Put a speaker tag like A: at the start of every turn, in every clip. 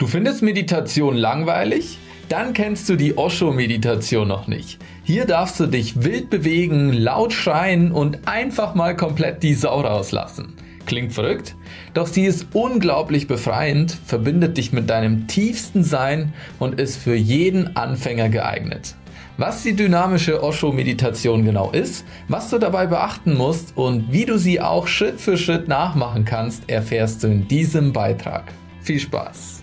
A: Du findest Meditation langweilig? Dann kennst du die Osho-Meditation noch nicht. Hier darfst du dich wild bewegen, laut schreien und einfach mal komplett die Sau rauslassen. Klingt verrückt? Doch sie ist unglaublich befreiend, verbindet dich mit deinem tiefsten Sein und ist für jeden Anfänger geeignet. Was die dynamische Osho-Meditation genau ist, was du dabei beachten musst und wie du sie auch Schritt für Schritt nachmachen kannst, erfährst du in diesem Beitrag. Viel Spaß!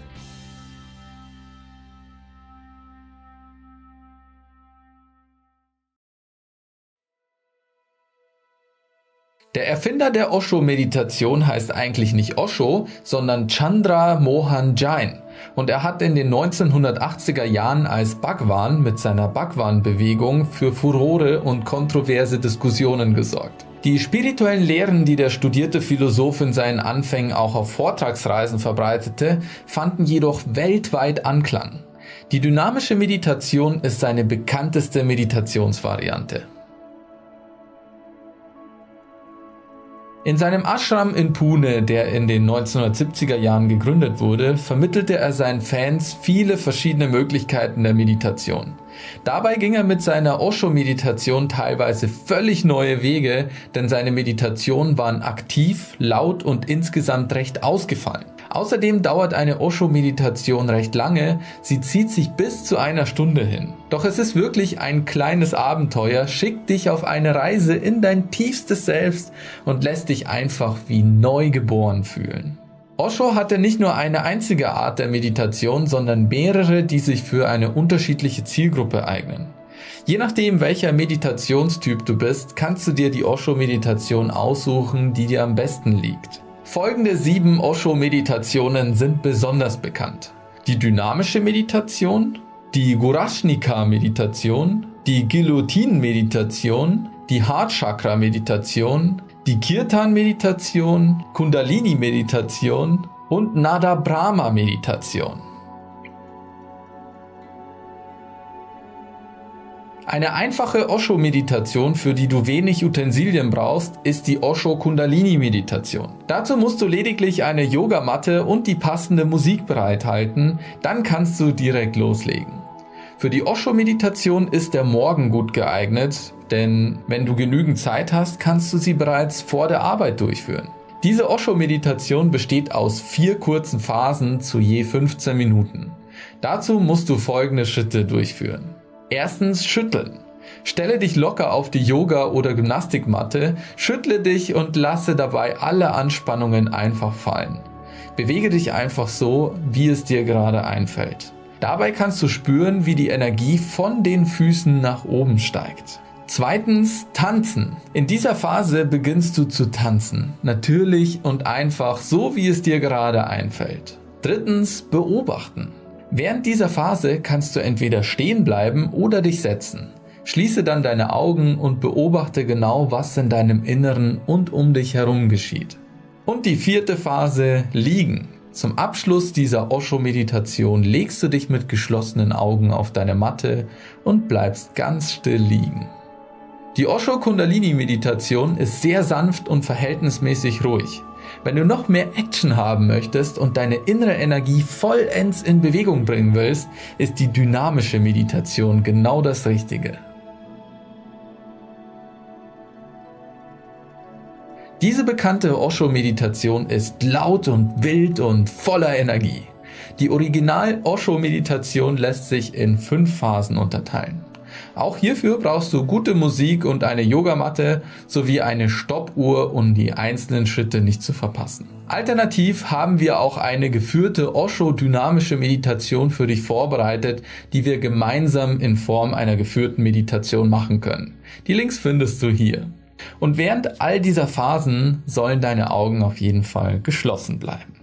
A: Der Erfinder der Osho-Meditation heißt eigentlich nicht Osho, sondern Chandra Mohan Jain. Und er hat in den 1980er Jahren als Bhagwan mit seiner Bhagwan-Bewegung für Furore und kontroverse Diskussionen gesorgt. Die spirituellen Lehren, die der studierte Philosoph in seinen Anfängen auch auf Vortragsreisen verbreitete, fanden jedoch weltweit Anklang. Die dynamische Meditation ist seine bekannteste Meditationsvariante. In seinem Ashram in Pune, der in den 1970er Jahren gegründet wurde, vermittelte er seinen Fans viele verschiedene Möglichkeiten der Meditation. Dabei ging er mit seiner Osho-Meditation teilweise völlig neue Wege, denn seine Meditationen waren aktiv, laut und insgesamt recht ausgefallen. Außerdem dauert eine Osho-Meditation recht lange, sie zieht sich bis zu einer Stunde hin. Doch es ist wirklich ein kleines Abenteuer, schickt dich auf eine Reise in dein tiefstes Selbst und lässt dich einfach wie neu geboren fühlen. Osho hatte nicht nur eine einzige Art der Meditation, sondern mehrere, die sich für eine unterschiedliche Zielgruppe eignen. Je nachdem, welcher Meditationstyp du bist, kannst du dir die Osho-Meditation aussuchen, die dir am besten liegt. Folgende sieben Osho-Meditationen sind besonders bekannt. Die dynamische Meditation, die Gurashnika-Meditation, die Guillotine-Meditation, die Heart-Chakra-Meditation, die Kirtan-Meditation, Kundalini-Meditation und Nada Eine einfache Osho-Meditation, für die du wenig Utensilien brauchst, ist die Osho Kundalini-Meditation. Dazu musst du lediglich eine Yogamatte und die passende Musik bereithalten, dann kannst du direkt loslegen. Für die Osho-Meditation ist der Morgen gut geeignet, denn wenn du genügend Zeit hast, kannst du sie bereits vor der Arbeit durchführen. Diese Osho-Meditation besteht aus vier kurzen Phasen zu je 15 Minuten. Dazu musst du folgende Schritte durchführen. Erstens schütteln. Stelle dich locker auf die Yoga- oder Gymnastikmatte, schüttle dich und lasse dabei alle Anspannungen einfach fallen. Bewege dich einfach so, wie es dir gerade einfällt. Dabei kannst du spüren, wie die Energie von den Füßen nach oben steigt. Zweitens, tanzen. In dieser Phase beginnst du zu tanzen. Natürlich und einfach, so wie es dir gerade einfällt. Drittens, beobachten. Während dieser Phase kannst du entweder stehen bleiben oder dich setzen. Schließe dann deine Augen und beobachte genau, was in deinem Inneren und um dich herum geschieht. Und die vierte Phase, liegen. Zum Abschluss dieser Osho-Meditation legst du dich mit geschlossenen Augen auf deine Matte und bleibst ganz still liegen. Die Osho Kundalini Meditation ist sehr sanft und verhältnismäßig ruhig. Wenn du noch mehr Action haben möchtest und deine innere Energie vollends in Bewegung bringen willst, ist die dynamische Meditation genau das Richtige. Diese bekannte Osho-Meditation ist laut und wild und voller Energie. Die Original-Osho-Meditation lässt sich in fünf Phasen unterteilen. Auch hierfür brauchst du gute Musik und eine Yogamatte sowie eine Stoppuhr, um die einzelnen Schritte nicht zu verpassen. Alternativ haben wir auch eine geführte Osho-dynamische Meditation für dich vorbereitet, die wir gemeinsam in Form einer geführten Meditation machen können. Die Links findest du hier. Und während all dieser Phasen sollen deine Augen auf jeden Fall geschlossen bleiben.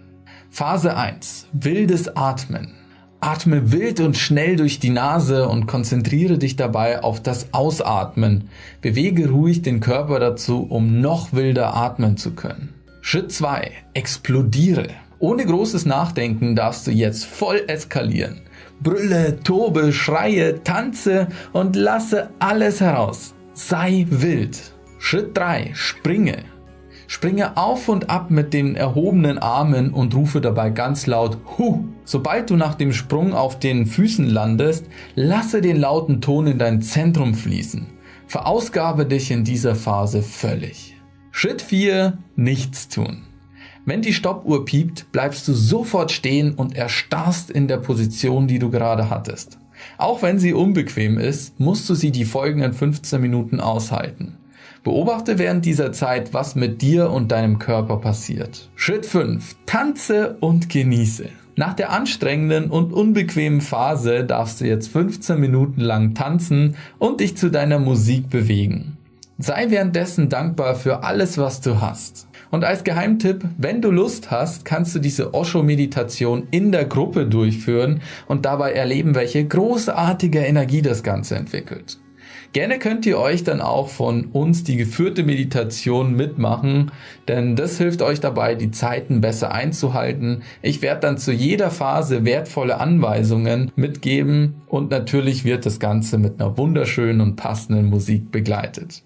A: Phase 1. Wildes Atmen. Atme wild und schnell durch die Nase und konzentriere dich dabei auf das Ausatmen. Bewege ruhig den Körper dazu, um noch wilder atmen zu können. Schritt 2. Explodiere. Ohne großes Nachdenken darfst du jetzt voll eskalieren. Brülle, tobe, schreie, tanze und lasse alles heraus. Sei wild. Schritt 3. Springe. Springe auf und ab mit den erhobenen Armen und rufe dabei ganz laut Hu Sobald du nach dem Sprung auf den Füßen landest, lasse den lauten Ton in dein Zentrum fließen. Verausgabe dich in dieser Phase völlig. Schritt 4. Nichts tun. Wenn die Stoppuhr piept, bleibst du sofort stehen und erstarrst in der Position, die du gerade hattest. Auch wenn sie unbequem ist, musst du sie die folgenden 15 Minuten aushalten. Beobachte während dieser Zeit, was mit dir und deinem Körper passiert. Schritt 5. Tanze und genieße. Nach der anstrengenden und unbequemen Phase darfst du jetzt 15 Minuten lang tanzen und dich zu deiner Musik bewegen. Sei währenddessen dankbar für alles, was du hast. Und als Geheimtipp, wenn du Lust hast, kannst du diese Osho-Meditation in der Gruppe durchführen und dabei erleben, welche großartige Energie das Ganze entwickelt. Gerne könnt ihr euch dann auch von uns die geführte Meditation mitmachen, denn das hilft euch dabei, die Zeiten besser einzuhalten. Ich werde dann zu jeder Phase wertvolle Anweisungen mitgeben und natürlich wird das Ganze mit einer wunderschönen und passenden Musik begleitet.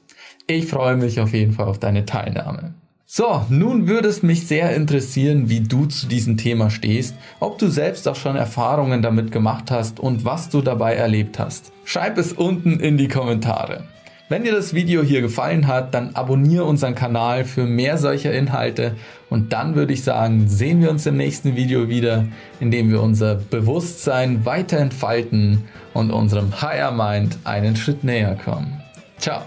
A: Ich freue mich auf jeden Fall auf deine Teilnahme. So, nun würde es mich sehr interessieren, wie du zu diesem Thema stehst, ob du selbst auch schon Erfahrungen damit gemacht hast und was du dabei erlebt hast. Schreib es unten in die Kommentare. Wenn dir das Video hier gefallen hat, dann abonniere unseren Kanal für mehr solcher Inhalte und dann würde ich sagen, sehen wir uns im nächsten Video wieder, in dem wir unser Bewusstsein weiter entfalten und unserem Higher Mind einen Schritt näher kommen. Ciao!